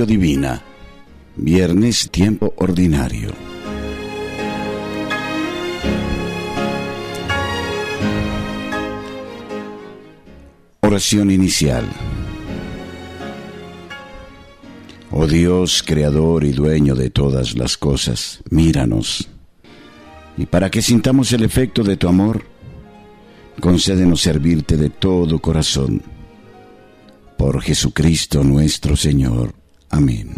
Divina. Viernes, tiempo ordinario. Oración inicial. Oh Dios, creador y dueño de todas las cosas, míranos. Y para que sintamos el efecto de tu amor, concédenos servirte de todo corazón por Jesucristo nuestro Señor. Amén.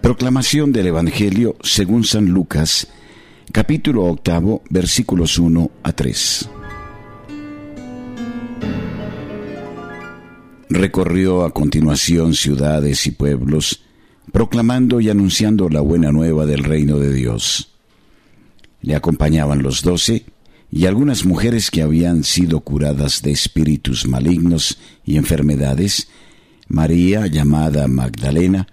Proclamación del Evangelio según San Lucas, capítulo octavo, versículos 1 a 3. Recorrió a continuación ciudades y pueblos, proclamando y anunciando la buena nueva del reino de Dios. Le acompañaban los doce y algunas mujeres que habían sido curadas de espíritus malignos y enfermedades, María llamada Magdalena,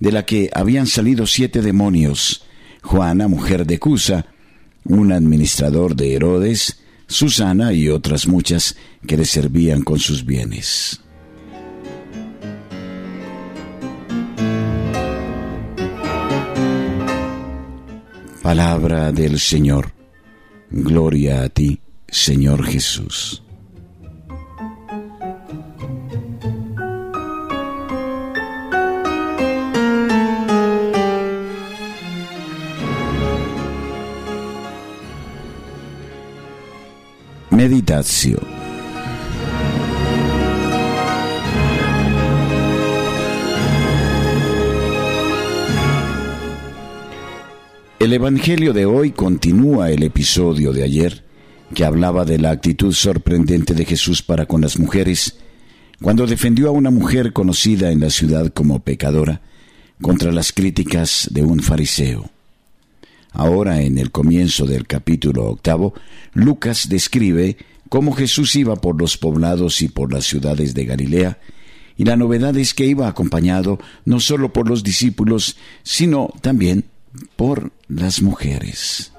de la que habían salido siete demonios, Juana, mujer de Cusa, un administrador de Herodes, Susana y otras muchas que le servían con sus bienes. Palabra del Señor. Gloria a ti, Señor Jesús. El Evangelio de hoy continúa el episodio de ayer que hablaba de la actitud sorprendente de Jesús para con las mujeres cuando defendió a una mujer conocida en la ciudad como pecadora contra las críticas de un fariseo. Ahora, en el comienzo del capítulo octavo, Lucas describe cómo Jesús iba por los poblados y por las ciudades de Galilea, y la novedad es que iba acompañado no solo por los discípulos, sino también por las mujeres.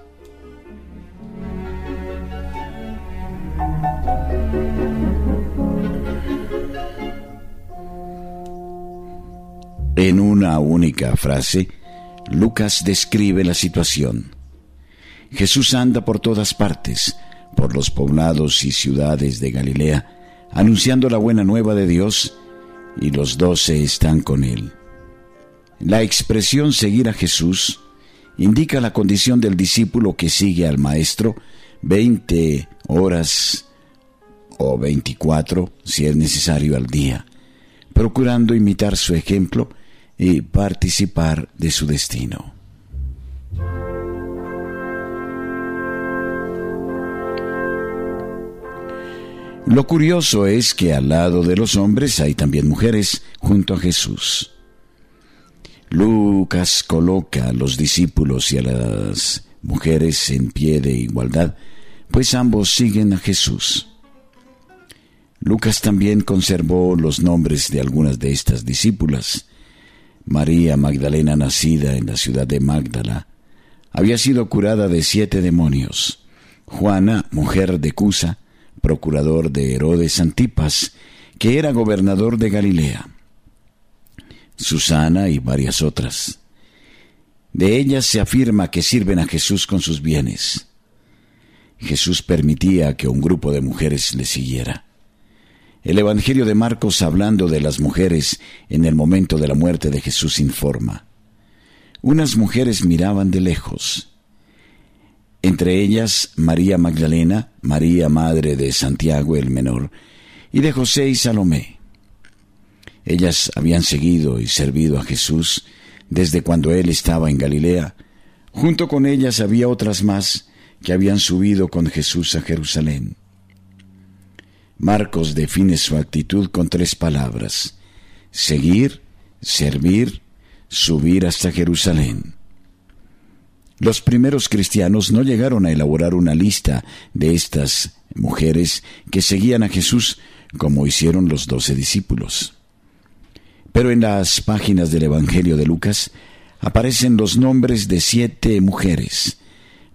En una única frase, Lucas describe la situación. Jesús anda por todas partes, por los poblados y ciudades de Galilea, anunciando la buena nueva de Dios, y los doce están con él. La expresión seguir a Jesús indica la condición del discípulo que sigue al Maestro veinte horas o veinticuatro, si es necesario, al día, procurando imitar su ejemplo y participar de su destino. Lo curioso es que al lado de los hombres hay también mujeres junto a Jesús. Lucas coloca a los discípulos y a las mujeres en pie de igualdad, pues ambos siguen a Jesús. Lucas también conservó los nombres de algunas de estas discípulas, María Magdalena, nacida en la ciudad de Magdala, había sido curada de siete demonios. Juana, mujer de Cusa, procurador de Herodes Antipas, que era gobernador de Galilea. Susana y varias otras. De ellas se afirma que sirven a Jesús con sus bienes. Jesús permitía que un grupo de mujeres le siguiera. El Evangelio de Marcos, hablando de las mujeres en el momento de la muerte de Jesús, informa. Unas mujeres miraban de lejos. Entre ellas María Magdalena, María Madre de Santiago el Menor, y de José y Salomé. Ellas habían seguido y servido a Jesús desde cuando él estaba en Galilea, Junto con ellas había otras más que habían subido con Jesús a Jerusalén. Marcos define su actitud con tres palabras, seguir, servir, subir hasta Jerusalén. Los primeros cristianos no llegaron a elaborar una lista de estas mujeres que seguían a Jesús como hicieron los doce discípulos. Pero en las páginas del Evangelio de Lucas aparecen los nombres de siete mujeres.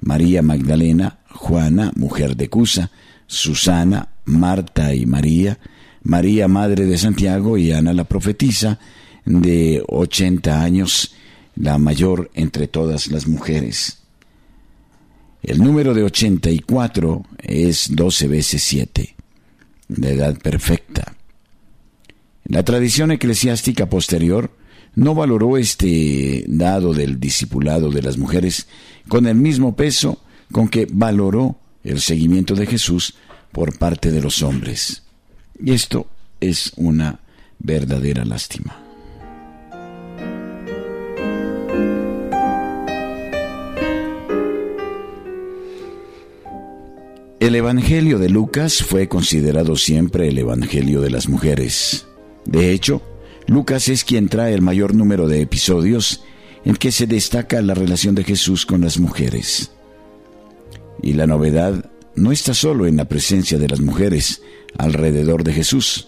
María Magdalena, Juana, mujer de Cusa, Susana, Marta y María, María, madre de Santiago, y Ana la profetisa, de ochenta años, la mayor entre todas las mujeres. El número de ochenta y cuatro es doce veces siete, la edad perfecta. La tradición eclesiástica posterior no valoró este dado del discipulado de las mujeres con el mismo peso con que valoró el seguimiento de Jesús por parte de los hombres. Y esto es una verdadera lástima. El Evangelio de Lucas fue considerado siempre el Evangelio de las mujeres. De hecho, Lucas es quien trae el mayor número de episodios en que se destaca la relación de Jesús con las mujeres. Y la novedad no está solo en la presencia de las mujeres alrededor de Jesús,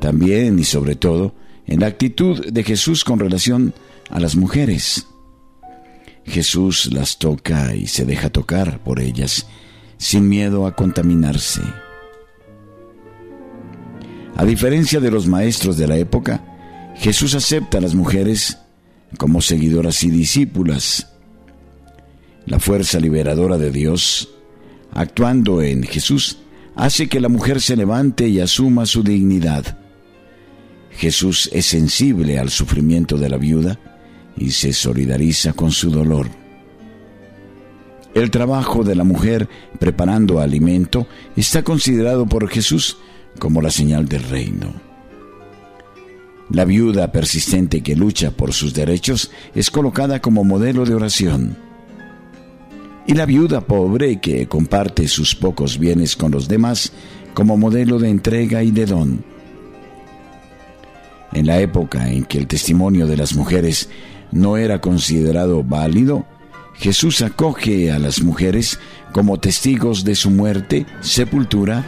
también y sobre todo en la actitud de Jesús con relación a las mujeres. Jesús las toca y se deja tocar por ellas sin miedo a contaminarse. A diferencia de los maestros de la época, Jesús acepta a las mujeres como seguidoras y discípulas. La fuerza liberadora de Dios, actuando en Jesús, hace que la mujer se levante y asuma su dignidad. Jesús es sensible al sufrimiento de la viuda y se solidariza con su dolor. El trabajo de la mujer preparando alimento está considerado por Jesús como la señal del reino. La viuda persistente que lucha por sus derechos es colocada como modelo de oración. Y la viuda pobre que comparte sus pocos bienes con los demás como modelo de entrega y de don. En la época en que el testimonio de las mujeres no era considerado válido, Jesús acoge a las mujeres como testigos de su muerte, sepultura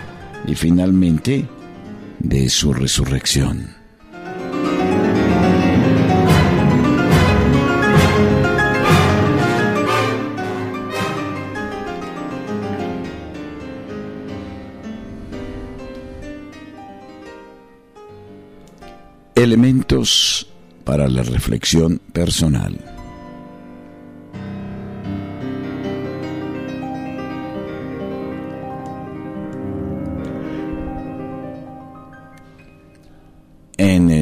y finalmente de su resurrección. Elementos para la reflexión personal.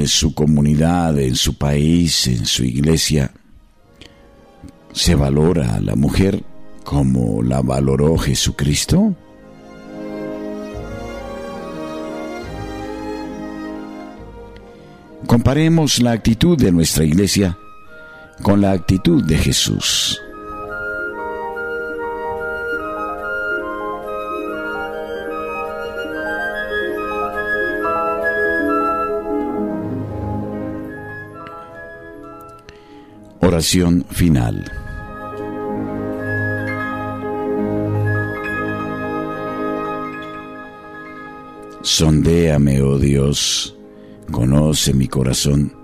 En su comunidad, en su país, en su iglesia, se valora a la mujer como la valoró Jesucristo? Comparemos la actitud de nuestra iglesia con la actitud de Jesús. Oración final. Sondéame, oh Dios, conoce mi corazón,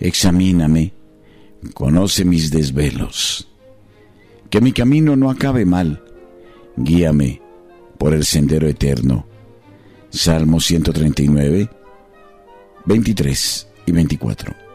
examíname, conoce mis desvelos, que mi camino no acabe mal, guíame por el sendero eterno. Salmo 139, 23 y 24.